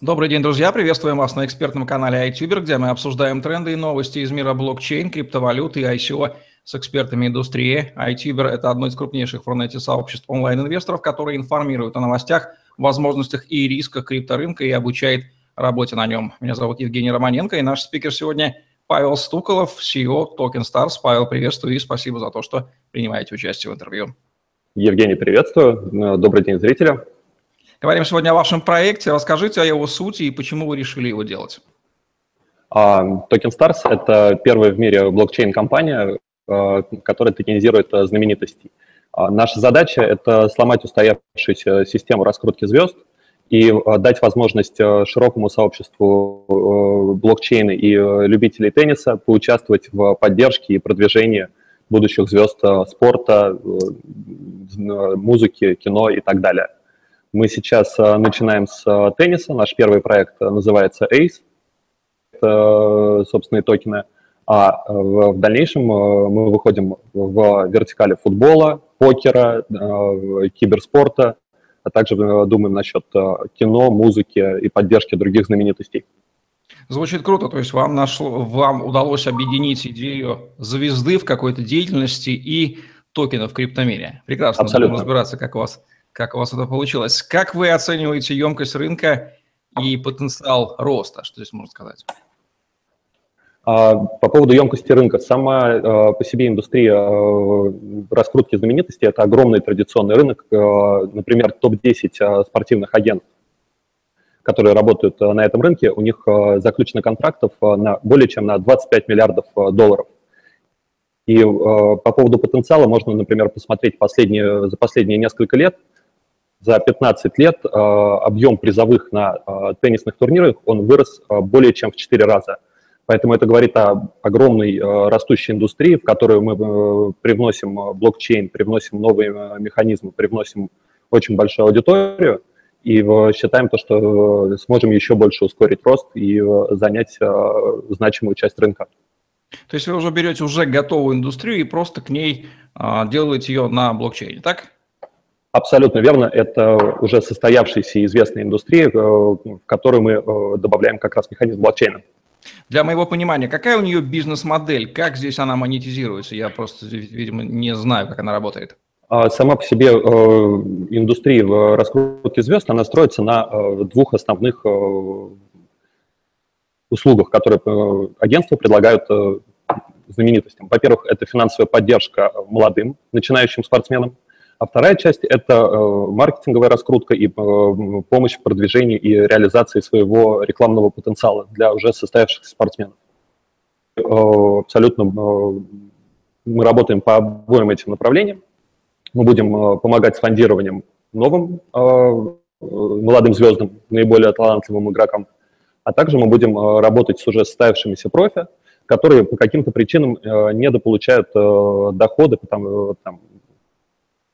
Добрый день, друзья! Приветствуем вас на экспертном канале iTuber, где мы обсуждаем тренды и новости из мира блокчейн, криптовалюты и ICO с экспертами индустрии. iTuber – это одно из крупнейших в Рунете сообществ онлайн-инвесторов, которые информируют о новостях, возможностях и рисках крипторынка и обучает работе на нем. Меня зовут Евгений Романенко, и наш спикер сегодня Павел Стуколов, CEO Token Stars. Павел, приветствую и спасибо за то, что принимаете участие в интервью. Евгений, приветствую. Добрый день, зрители. Говорим сегодня о вашем проекте. Расскажите о его сути и почему вы решили его делать. Uh, Token Stars – это первая в мире блокчейн-компания, uh, которая токенизирует uh, знаменитостей. Наша задача – это сломать устоявшуюся систему раскрутки звезд и дать возможность широкому сообществу блокчейна и любителей тенниса поучаствовать в поддержке и продвижении будущих звезд спорта, музыки, кино и так далее – мы сейчас э, начинаем с э, тенниса. Наш первый проект э, называется ACE. Это собственные токены. А в, дальнейшем мы выходим в вертикали футбола, покера, киберспорта, а также думаем насчет кино, музыки и поддержки других знаменитостей. Звучит круто, то есть вам, нашло, вам удалось объединить идею звезды в какой-то деятельности и токена в криптомире. Прекрасно, Абсолютно. будем разбираться, как у вас как у вас это получилось. Как вы оцениваете емкость рынка и потенциал роста? Что здесь можно сказать? А, по поводу емкости рынка. Сама а, по себе индустрия а, раскрутки знаменитостей – это огромный традиционный рынок. Например, топ-10 спортивных агентов, которые работают на этом рынке, у них заключено контрактов на более чем на 25 миллиардов долларов. И по поводу потенциала можно, например, посмотреть последние, за последние несколько лет – за 15 лет э, объем призовых на э, теннисных турнирах, он вырос э, более чем в 4 раза. Поэтому это говорит о огромной растущей индустрии, в которую мы привносим блокчейн, привносим новые механизмы, привносим очень большую аудиторию, и считаем то, что сможем еще больше ускорить рост и занять значимую часть рынка. То есть вы уже берете уже готовую индустрию и просто к ней делаете ее на блокчейне, так? Абсолютно верно. Это уже состоявшаяся известная индустрия, э, в которую мы э, добавляем как раз механизм блокчейна. Для моего понимания, какая у нее бизнес-модель, как здесь она монетизируется? Я просто, видимо, не знаю, как она работает. А сама по себе э, индустрия в раскрутке звезд, она строится на двух основных услугах, которые агентства предлагают знаменитостям. Во-первых, это финансовая поддержка молодым начинающим спортсменам – а вторая часть – это э, маркетинговая раскрутка и э, помощь в продвижении и реализации своего рекламного потенциала для уже состоявшихся спортсменов. Э, абсолютно мы работаем по обоим этим направлениям. Мы будем помогать с фондированием новым молодым звездам, наиболее талантливым игрокам, а также мы будем работать с уже состоявшимися профи, которые по каким-то причинам недополучают доходы, потому, там,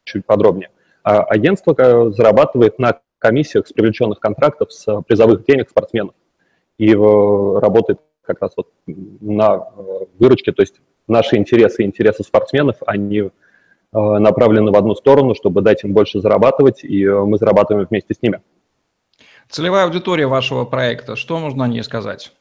чуть подробнее. А агентство э, зарабатывает на комиссиях с привлеченных контрактов с призовых денег спортсменов и работает как раз вот на э, выручке, то есть наши интересы и интересы спортсменов, они э, направлены в одну сторону, чтобы дать им больше зарабатывать, и мы зарабатываем вместе с ними. Целевая аудитория вашего проекта, что можно о ней сказать?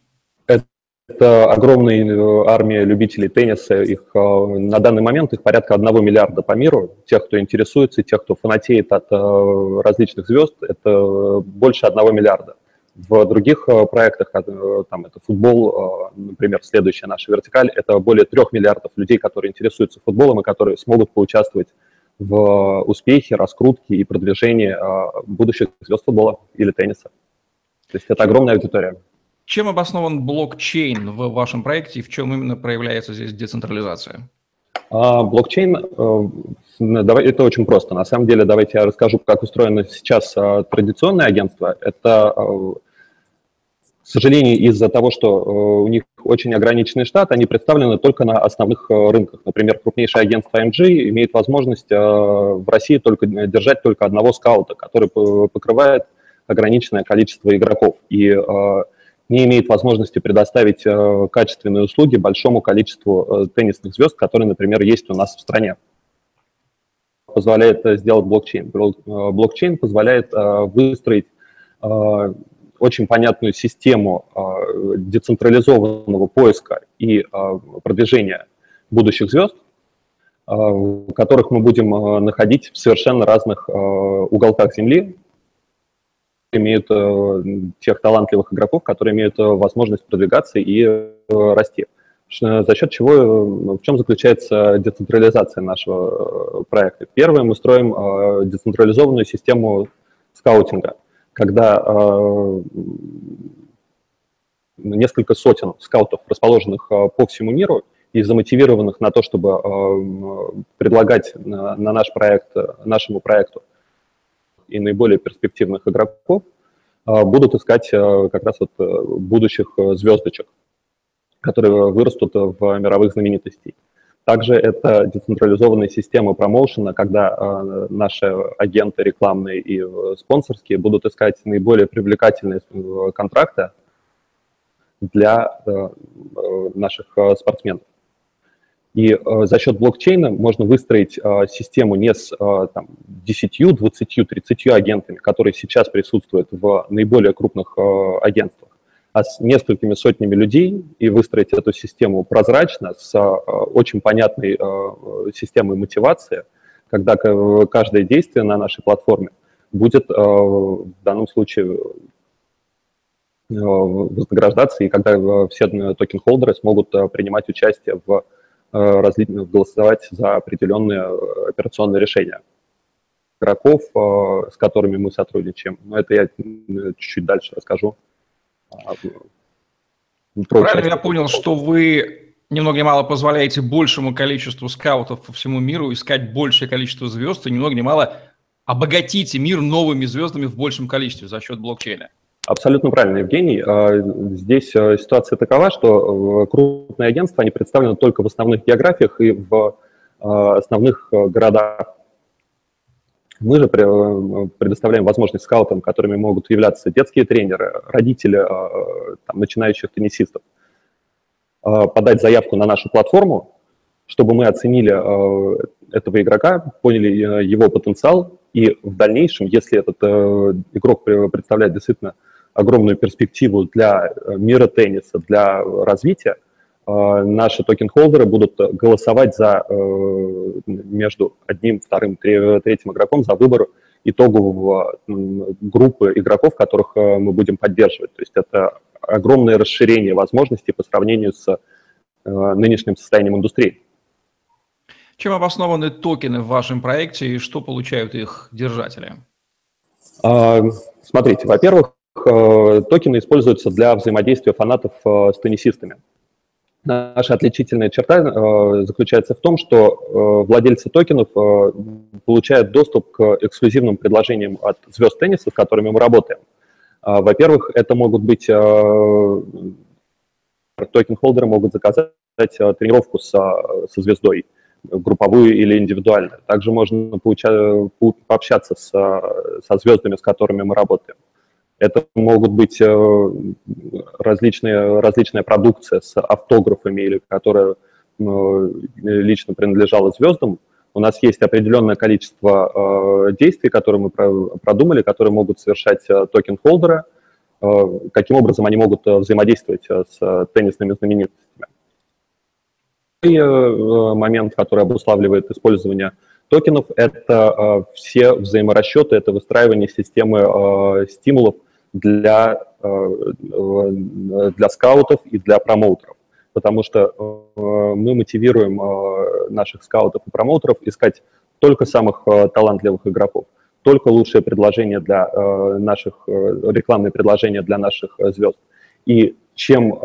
Это огромная э, армия любителей тенниса. Их э, на данный момент их порядка одного миллиарда по миру. Тех, кто интересуется, тех, кто фанатеет от э, различных звезд, это больше одного миллиарда. В других проектах, там это футбол, например, следующая наша вертикаль, это более трех миллиардов людей, которые интересуются футболом и которые смогут поучаствовать в успехе, раскрутке и продвижении будущих звезд футбола или тенниса. То есть это огромная аудитория. Чем обоснован блокчейн в вашем проекте и в чем именно проявляется здесь децентрализация? А, блокчейн, э, давай, это очень просто. На самом деле, давайте я расскажу, как устроено сейчас а, традиционное агентство. Это, а, к сожалению, из-за того, что э, у них очень ограниченный штат, они представлены только на основных э, рынках. Например, крупнейшее агентство MG имеет возможность в России только держать только одного скаута, который покрывает ограниченное количество игроков. И не имеет возможности предоставить э, качественные услуги большому количеству э, теннисных звезд, которые, например, есть у нас в стране. Позволяет сделать блокчейн. Блокчейн позволяет выстроить очень понятную систему децентрализованного поиска и продвижения будущих звезд, которых мы будем находить в совершенно разных уголках Земли, имеют тех талантливых игроков, которые имеют возможность продвигаться и расти. За счет чего, в чем заключается децентрализация нашего проекта? Первое, мы строим децентрализованную систему скаутинга, когда несколько сотен скаутов, расположенных по всему миру, и замотивированных на то, чтобы предлагать на наш проект, нашему проекту и наиболее перспективных игроков, будут искать как раз вот будущих звездочек, которые вырастут в мировых знаменитостей. Также это децентрализованная система промоушена, когда э, наши агенты рекламные и э, спонсорские будут искать наиболее привлекательные э, контракты для э, э наших э, спортсменов. И э, за счет блокчейна можно выстроить э, систему не с э, там, 10, 20, 30 агентами, которые сейчас присутствуют в наиболее крупных э, агентствах, а с несколькими сотнями людей и выстроить эту систему прозрачно, с а, очень понятной а, системой мотивации, когда каждое действие на нашей платформе будет а, в данном случае вознаграждаться, и когда все token holder ы смогут принимать участие в голосовать за определенные операционные решения игроков, с которыми мы сотрудничаем. Но это я чуть-чуть дальше расскажу. А, Правильно я понял, что вы ни много ни мало позволяете большему количеству скаутов по всему миру искать большее количество звезд, и ни много ни мало обогатите мир новыми звездами в большем количестве за счет блокчейна. Абсолютно правильно, Евгений. А, здесь э, ситуация такова, что э, крупные агентства, они представлены только в основных географиях и в э, основных городах мы же предоставляем возможность скаутам, которыми могут являться детские тренеры, родители там, начинающих теннисистов, подать заявку на нашу платформу, чтобы мы оценили этого игрока, поняли его потенциал, и в дальнейшем, если этот игрок представляет действительно огромную перспективу для мира тенниса, для развития, а, наши токен-холдеры будут голосовать за, э, между одним, вторым, третьим игроком за выбор итогового группы игроков, которых э, мы будем поддерживать. То есть это огромное расширение возможностей по сравнению с э, нынешним состоянием индустрии. Чем обоснованы токены в вашем проекте и что получают их держатели? А, смотрите, во-первых, токены используются для взаимодействия фанатов с теннисистами. Наша отличительная черта э, заключается в том, что э, владельцы токенов э, получают доступ к эксклюзивным предложениям от звезд тенниса, с которыми мы работаем. Э, во-первых, это могут быть э, токен-холдеры могут заказать э, тренировку со, со звездой, групповую или индивидуальную. Также можно пообщаться с, со звездами, с которыми мы работаем. Это могут быть э, различные, различная продукция с автографами или которая э, лично принадлежала звездам. У нас есть определенное количество э, действий, которые мы продумали, которые могут совершать токен-холдеры, каким образом они могут взаимодействовать с теннисными знаменитостями. И момент, который обуславливает использование токенов, это все взаиморасчеты, это выстраивание системы стимулов для, э, для скаутов и для промоутеров, потому что э, мы мотивируем э, наших скаутов и промоутеров искать только самых талантливых игроков, только лучшие предложения для наших, рекламные предложения для наших звезд. И чем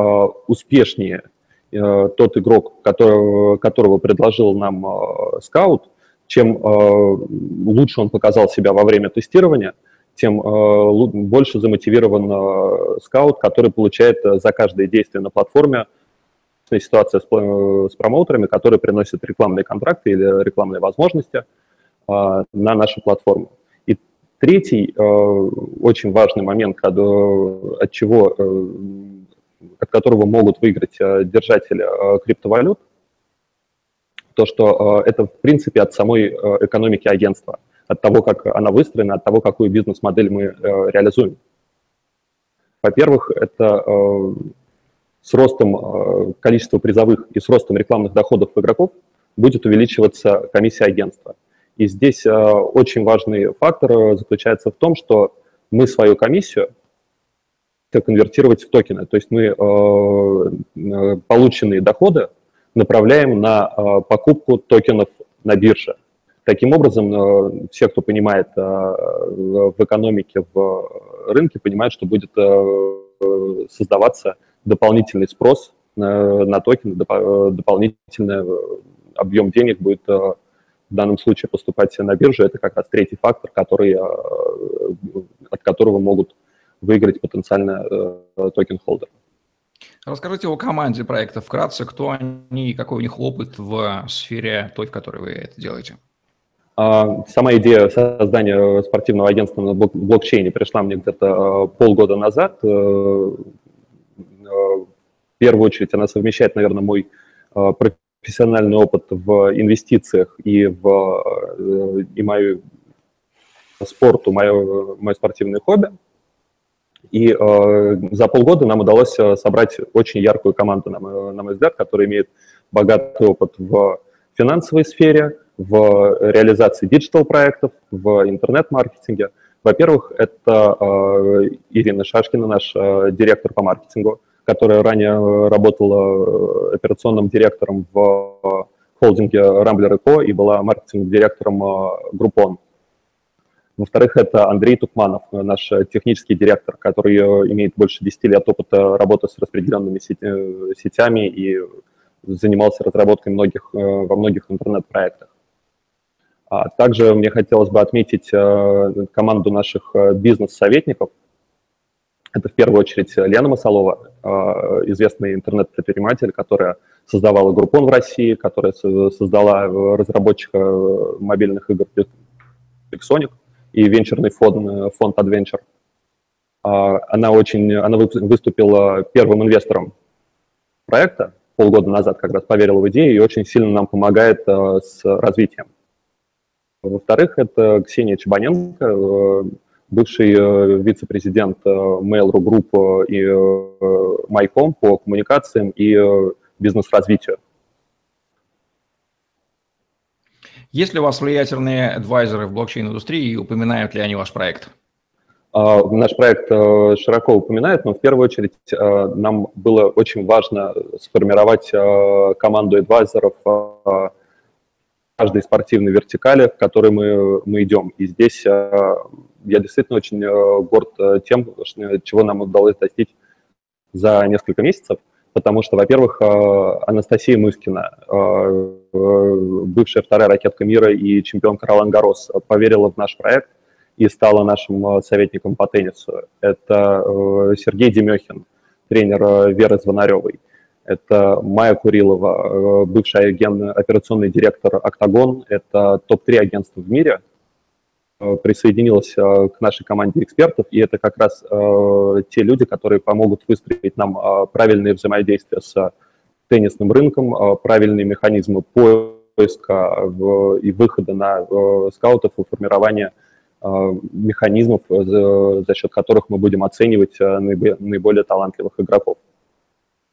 успешнее тот игрок, которого, которого предложил нам скаут, чем лучше он показал себя во время тестирования – тем э, больше замотивирован э, скаут, который получает э, за каждое действие на платформе ситуация с, с промоутерами, которые приносят рекламные контракты или рекламные возможности на нашу платформу. И третий очень важный момент, от чего, от которого могут выиграть держатели криптовалют, то, что это в принципе от самой экономики агентства – от того, как она выстроена, от того, какую бизнес-модель мы э, реализуем. Во-первых, это с ростом количества призовых и с ростом рекламных доходов игроков будет увеличиваться комиссия агентства. И здесь очень важный фактор заключается в том, что мы свою комиссию конвертировать в токены. То есть мы полученные доходы направляем на покупку токенов на бирже. Таким образом, э, все, кто понимает э, в экономике, в рынке, понимают, что будет э, создаваться дополнительный спрос на токены, дополнительный объем денег будет в данном случае поступать на биржу. Это как раз третий фактор, который, от которого могут выиграть потенциально токен-холдеры. Расскажите о команде проекта вкратце, кто они и какой у них опыт в сфере той, в которой вы это делаете. А, сама идея создания спортивного агентства на блокчейне пришла мне где-то а, полгода назад. Э, э, в первую очередь она совмещает, наверное, мой профессиональный опыт в инвестициях и в э, и мою спорту, мое, мое спортивное хобби. И э, за полгода нам удалось собрать очень яркую команду, на мой, на мой взгляд, которая имеет богатый опыт в финансовой сфере, в реализации диджитал-проектов, в интернет-маркетинге. Во-первых, это э, Ирина Шашкина, наш э, директор по маркетингу, которая ранее работала операционным директором в холдинге Rambler Co. и была маркетинг-директором Groupon. Во-вторых, это Андрей Тукманов, наш технический директор, который имеет больше 10 лет опыта работы с распределенными сетями и занимался разработкой многих, во многих интернет-проектах. А также мне хотелось бы отметить э, команду наших э, бизнес-советников. Это в первую очередь Лена Масалова, э, известный интернет-предприниматель, которая создавала Группон в России, которая создала разработчика мобильных игр Pixonic и венчурный фонд, фонд Adventure. А, она, очень, она выступила первым инвестором проекта полгода назад, как раз поверила в идею и очень сильно нам помогает с развитием. Во-вторых, это Ксения Чебаненко, э, бывший э, вице-президент э, Mail.ru Group и Майком по коммуникациям и бизнес-развитию. Есть ли у вас влиятельные адвайзеры в блокчейн-индустрии и упоминают ли они ваш проект? А, наш проект широко упоминают, но в первую очередь нам было очень важно сформировать команду адвайзеров каждой спортивной вертикали, в которой мы, мы идем. И здесь э, я действительно очень э, горд э, тем, чего нам удалось достичь за несколько месяцев, потому что, во-первых, Анастасия Мыскина, бывшая вторая ракетка мира и чемпионка Ролан Гарос, поверила в наш проект и стала нашим советником по теннису. Это Сергей Демехин, тренер Веры Звонаревой. Это Майя Курилова, э, бывший агент, операционный директор «Октагон». Это топ-3 агентства в мире. Э, присоединилась э, к нашей команде экспертов, и это как раз те люди, которые помогут выстроить нам правильные взаимодействия с теннисным рынком, правильные механизмы поиска и выхода на скаутов и формирования механизмов, за счет которых мы будем оценивать наиболее талантливых игроков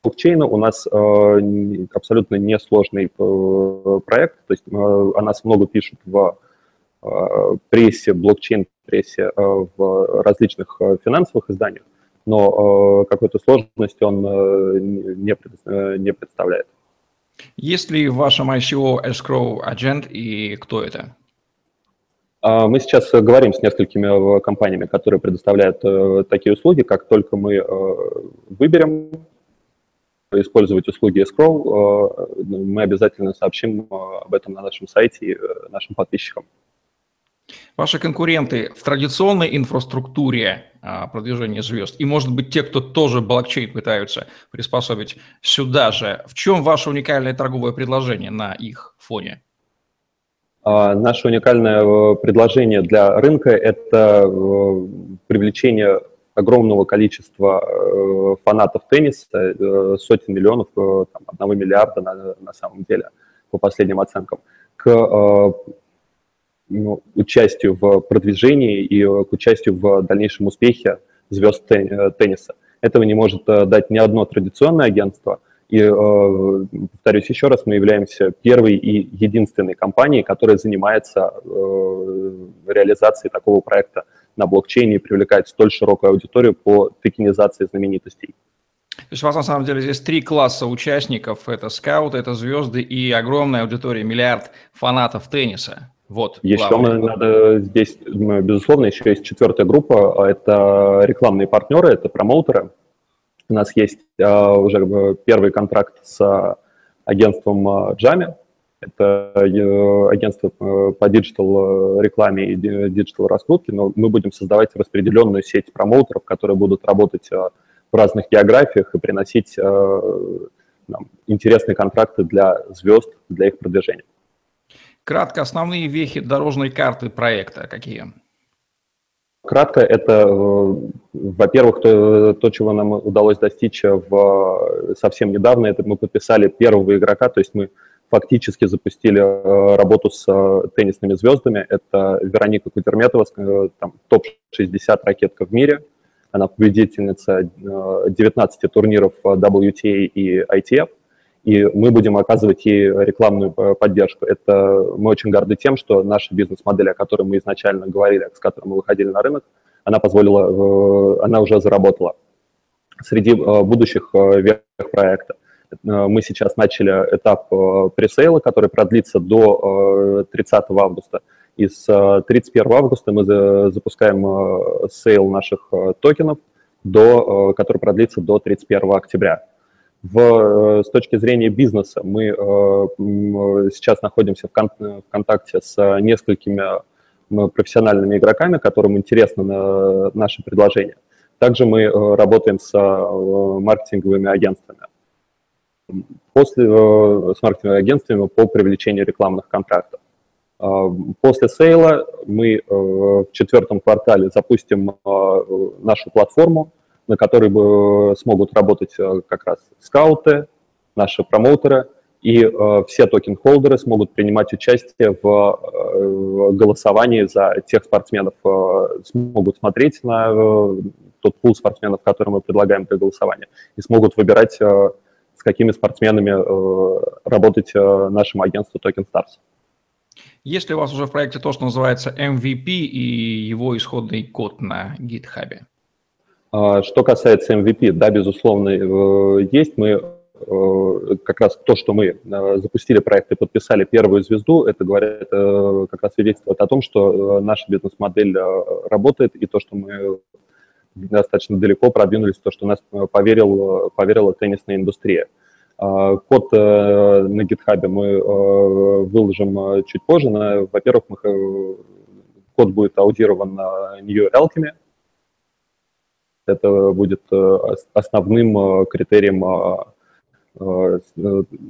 блокчейна у нас э, абсолютно несложный э, проект, то есть э, о нас много пишут в прессе, блокчейн-прессе, в различных финансовых изданиях, но какой-то сложности он не, не представляет. Есть ли в вашем ICO escrow agent и кто это? Мы сейчас говорим с несколькими компаниями, которые предоставляют такие услуги. Как только мы выберем использовать услуги escrow, э, мы обязательно сообщим э, об этом на нашем сайте и э, нашим подписчикам. Ваши конкуренты в традиционной инфраструктуре а, продвижения звезд и, может быть, те, кто тоже блокчейн пытаются приспособить сюда же, в чем ваше уникальное торговое предложение на их фоне? А, наше уникальное предложение для рынка – это привлечение огромного количества э, фанатов тенниса, э, сотен миллионов, э, там, одного миллиарда на, на самом деле, по последним оценкам, к ну, участию в продвижении и к участию в дальнейшем успехе звезд тенниса. Этого не может дать ни одно традиционное агентство. И, повторюсь еще раз, мы являемся первой и единственной компанией, которая занимается реализацией такого проекта на блокчейне и привлекает столь широкую аудиторию по токенизации знаменитостей. То есть у вас на самом деле здесь три класса участников. Это скауты, это звезды и огромная аудитория, миллиард фанатов тенниса. Вот. Еще мы надо здесь, безусловно, еще есть четвертая группа. А это рекламные партнеры, это промоутеры. У нас есть а, уже э, первый контракт с агентством Джами. Это э, агентство э, по digital рекламе и digital раскрутке, но мы будем создавать распределенную сеть промоутеров, которые будут работать в разных географиях и приносить э, нам, интересные контракты для звезд, для их продвижения. Кратко, основные вехи дорожной карты проекта какие? Кратко, это, э, во-первых, то, то, чего нам удалось достичь в, совсем недавно, это мы подписали первого игрока, то есть мы фактически запустили э, работу с теннисными звездами. Это Вероника Кутерметова, там, топ-60 ракетка в мире – она победительница 19 э, турниров э, WTA и ITF, и мы будем оказывать ей рекламную э, поддержку. Это мы очень горды тем, что наша бизнес-модель, о которой мы изначально говорили, с которой мы выходили на рынок, она позволила, она уже заработала. Среди будущих вех проекта мы сейчас начали этап пресейла, который продлится до 30 августа. И с 31 августа мы запускаем э, sale наших э, токенов, до, э, который продлится до 31 октября. В, с точки зрения бизнеса мы сейчас находимся в контакте с несколькими профессиональными игроками, которым интересно наше предложение. Также мы работаем с маркетинговыми агентствами. После, с маркетинговыми агентствами по привлечению рекламных контрактов. А, после сейла мы э, в четвертом квартале запустим а, нашу платформу, на которой смогут работать э, как раз скауты, наши промоутеры, и э, все токен-холдеры смогут принимать участие в голосовании за тех спортсменов, смогут смотреть на тот пул спортсменов, который мы предлагаем для голосования, и смогут выбирать, какими спортсменами работать нашему агентству Token Stars. Есть ли у вас уже в проекте то, что называется MVP и его исходный код на GitHub? А, что касается MVP, да, безусловно, э, есть. Мы э, как раз то, что мы э, запустили проект и подписали первую звезду, это говорит, как раз свидетельствует о том, что наша бизнес-модель работает, и то, что мы достаточно далеко продвинулись, то, что нас поверил, поверила теннисная индустрия. А, код э, на GitHub мы э, выложим э, чуть позже. Во-первых, код будет аудирован на New Alchemy. Это будет основным критерием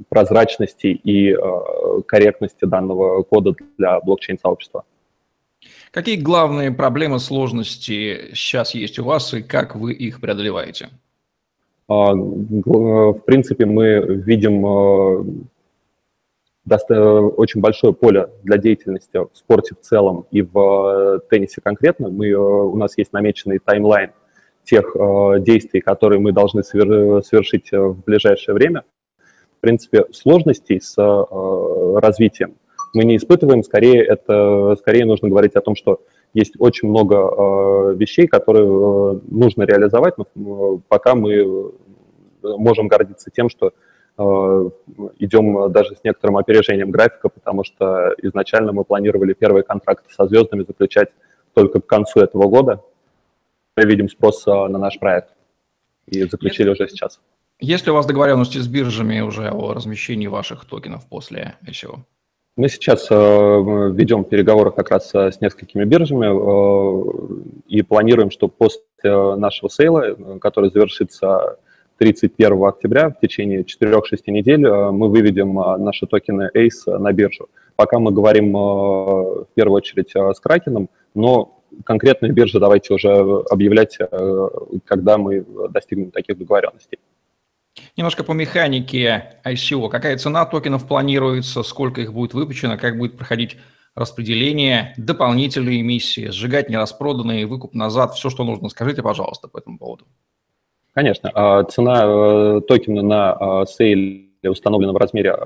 прозрачности и корректности данного кода для блокчейн-сообщества. Какие главные проблемы, сложности сейчас есть у вас и как вы их преодолеваете? А, в принципе, мы видим а, очень большое поле для деятельности в спорте в целом и в а, теннисе конкретно. Мы, у нас есть намеченный таймлайн тех действий, которые мы должны совершить в ближайшее время. В принципе, сложностей с развитием мы не испытываем, скорее, это, скорее нужно говорить о том, что есть очень много э, вещей, которые э, нужно реализовать, но э, пока мы э, можем гордиться тем, что э, идем даже с некоторым опережением графика, потому что изначально мы планировали первые контракты со звездами заключать только к концу этого года. Мы видим спрос на наш проект и заключили Если... уже сейчас. Есть ли у вас договоренности с биржами уже о размещении ваших токенов после ICO? Мы сейчас э, ведем переговоры как раз э, с несколькими биржами э, и планируем, что после нашего сейла, который завершится 31 октября, в течение 4-6 недель, мы выведем наши токены ACE на биржу. Пока мы говорим в первую очередь с Кракеном, но конкретные биржи давайте уже объявлять, когда мы достигнем таких договоренностей. Немножко по механике ICO. Какая цена токенов планируется, сколько их будет выпущено, как будет проходить распределение, дополнительные эмиссии, сжигать нераспроданные, выкуп назад, все, что нужно. Скажите, пожалуйста, по этому поводу. Конечно. А, цена э, токена на сейле установлена в размере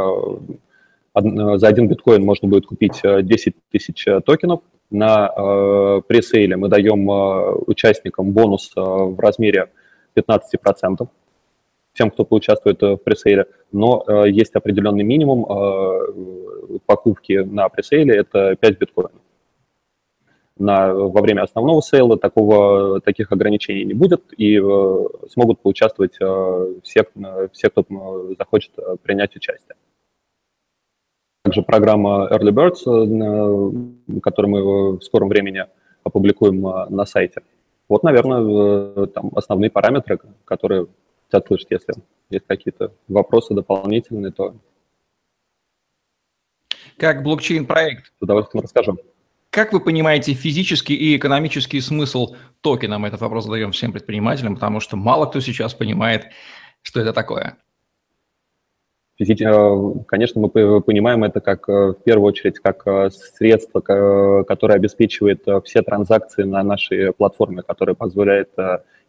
за один биткоин можно будет купить 10 тысяч токенов. На пресейле мы даем участникам бонус в размере 15% тем, кто поучаствует э, в пресейле, но э, есть определенный минимум э, покупки на пресейле, это 5 биткоинов. На, во время основного сейла такого, таких ограничений не будет, и э, смогут поучаствовать э, все, все, кто захочет принять участие. Также программа Early Birds, э, которую мы в скором времени опубликуем на сайте. Вот, наверное, там основные параметры, которые хотят слышать. Если есть какие-то вопросы дополнительные, то... Как блокчейн-проект? С удовольствием расскажем. Как вы понимаете физический и экономический смысл токена? Мы этот вопрос задаем всем предпринимателям, потому что мало кто сейчас понимает, что это такое. Э, конечно, мы понимаем это как, э, в первую очередь, как э, средство, которое обеспечивает все транзакции на нашей платформе, которое позволяет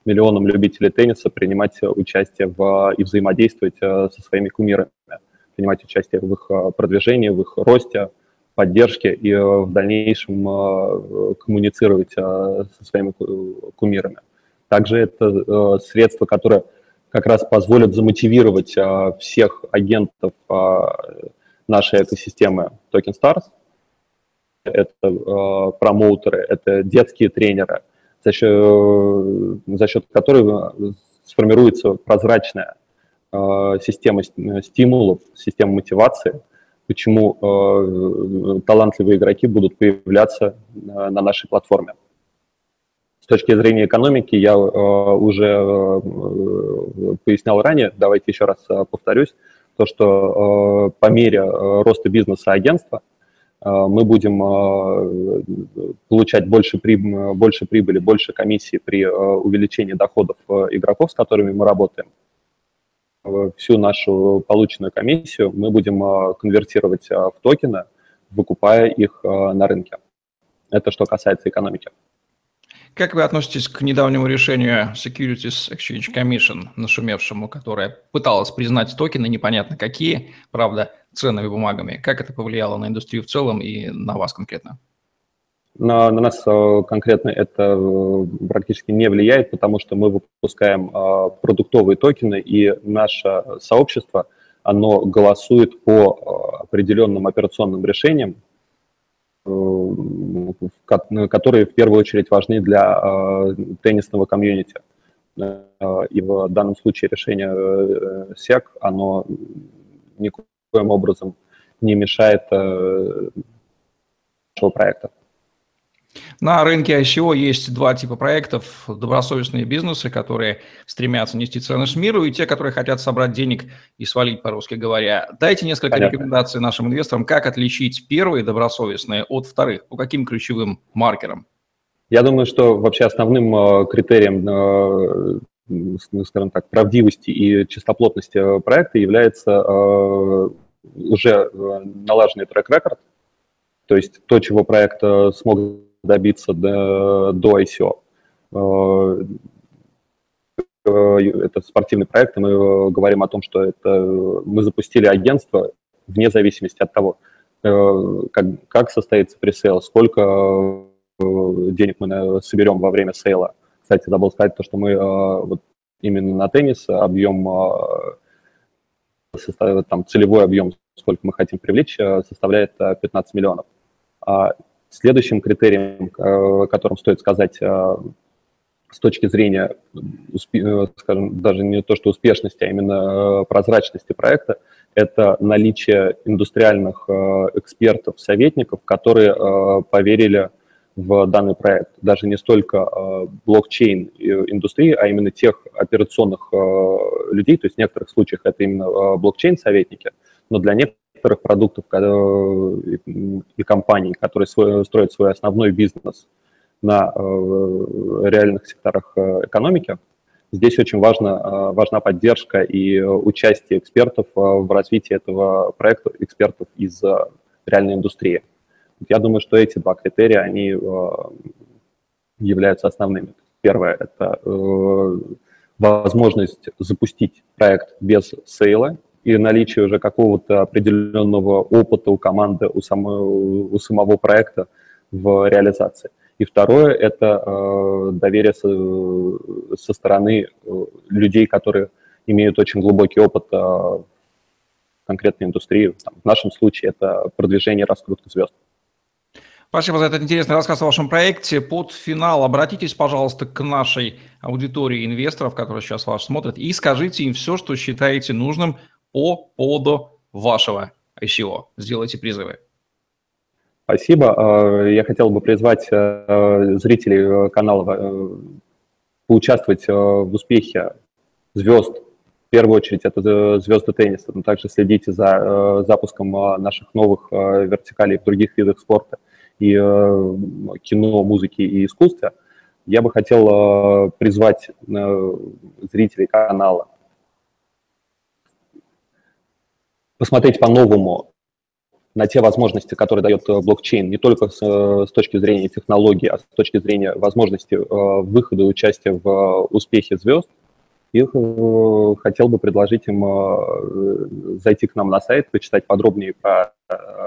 миллионам любителей тенниса принимать участие в, и взаимодействовать со своими кумирами, принимать участие в их продвижении, в их росте, поддержке и в дальнейшем коммуницировать со своими кумирами. Также это средство, которое как раз позволят замотивировать всех агентов нашей экосистемы Token Stars. Это промоутеры, это детские тренеры, за счет, за счет которых сформируется прозрачная система стимулов, система мотивации, почему талантливые игроки будут появляться на нашей платформе. С точки зрения экономики я э, уже э, пояснял ранее, давайте еще раз э, повторюсь, то, что по мере роста бизнеса агентства мы будем получать больше, прибыли, больше прибыли, больше комиссии при увеличении доходов игроков, с которыми мы работаем. Всю нашу полученную комиссию мы будем конвертировать в токены, выкупая их на рынке. Это что касается экономики. Как вы относитесь к недавнему решению Securities Exchange Commission, нашумевшему, которое пыталось признать токены, непонятно какие, правда, ценными бумагами? Как это повлияло на индустрию в целом и на вас конкретно? На, на нас э, конкретно это э, практически не влияет, потому что мы выпускаем э, продуктовые токены, и наше сообщество, оно голосует по определенным операционным решениям, которые в первую очередь важны для теннисного комьюнити. И в данном случае решение SEC, оно никоим образом не мешает нашего проекта. На рынке ICO есть два типа проектов. Добросовестные бизнесы, которые стремятся нести ценность миру, и те, которые хотят собрать денег и свалить, по-русски говоря. Дайте несколько Понятно. рекомендаций нашим инвесторам, как отличить первые добросовестные от вторых, по каким ключевым маркерам? Я думаю, что вообще основным э, критерием э, ну, скажем так, правдивости и чистоплотности э, проекта является уже налаженный трек-рекорд, то есть то, чего проект смог добиться до, до ICO. Э, э, это спортивный проект, и мы говорим о том, что это, мы запустили агентство вне зависимости от того, э, как, как состоится пресейл, сколько денег мы соберем во время сейла. Кстати, забыл сказать то, что мы вот именно на теннис объем, там, целевой объем, сколько мы хотим привлечь, составляет 15 миллионов. А Следующим критерием, о котором стоит сказать э, с точки зрения, э, скажем, даже не то, что успешности, а именно э, прозрачности проекта, это наличие индустриальных экспертов, советников, которые поверили данный проект. Даже не столько блокчейн индустрии, а именно тех операционных людей, то есть в некоторых случаях это именно блокчейн-советники, но для некоторых продуктов и компаний, которые строят свой основной бизнес на э, реальных секторах э, экономики, здесь очень важно, э, важна поддержка и участие экспертов в развитии этого проекта, экспертов из реальной индустрии. Я думаю, что эти два критерия, они являются основными. Первое – это возможность запустить проект без сейла и наличие уже какого-то определенного опыта у команды, у самого, у самого проекта в реализации. И второе – это э, доверие со, со стороны э, людей, которые имеют очень глубокий опыт э, в конкретной индустрии. В нашем случае это продвижение раскрутки звезд. Спасибо за этот интересный рассказ о вашем проекте. Под финал обратитесь, пожалуйста, к нашей аудитории инвесторов, которые сейчас вас смотрят, и скажите им все, что считаете нужным по поводу вашего ICO. Сделайте призывы. Спасибо. Э, я хотел бы призвать э, зрителей канала э, поучаствовать в успехе звезд. В первую очередь это звезды тенниса, но также следите за запуском наших новых вертикалей в других видах спорта – и э, кино, музыки и искусстве, я бы хотел э, призвать э, зрителей канала посмотреть по-новому на те возможности, которые дает блокчейн, не только с, с точки зрения технологий, а с точки зрения возможности выхода и участия в успехе звезд. И хотел бы предложить им зайти к нам на сайт, почитать подробнее про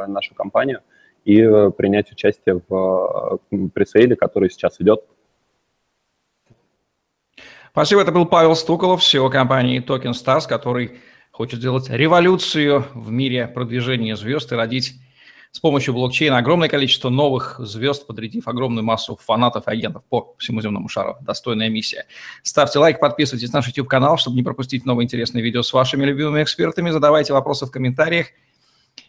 нашу компанию – и э, принять участие в э, пресейле, который сейчас идет. Спасибо. Это был Павел Стуколов, SEO компании Token Stars, который хочет сделать революцию в мире продвижения звезд и родить с помощью блокчейна огромное количество новых звезд, подрядив огромную массу фанатов и агентов по всему земному шару. Достойная миссия. Ставьте лайк, подписывайтесь на наш YouTube-канал, чтобы не пропустить новые интересные видео с вашими любимыми экспертами. Задавайте вопросы в комментариях.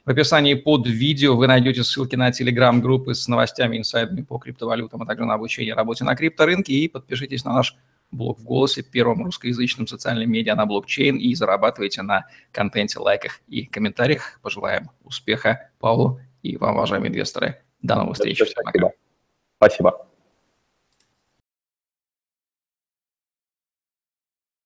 В описании под видео вы найдете ссылки на телеграм-группы с новостями, инсайдами по криптовалютам, а также на обучение работе на крипторынке. И подпишитесь на наш блог в голосе, первом русскоязычном социальном медиа на блокчейн и зарабатывайте на контенте, лайках и комментариях. Пожелаем успеха Павлу и вам, уважаемые инвесторы. До новых встреч. Спасибо. Спасибо.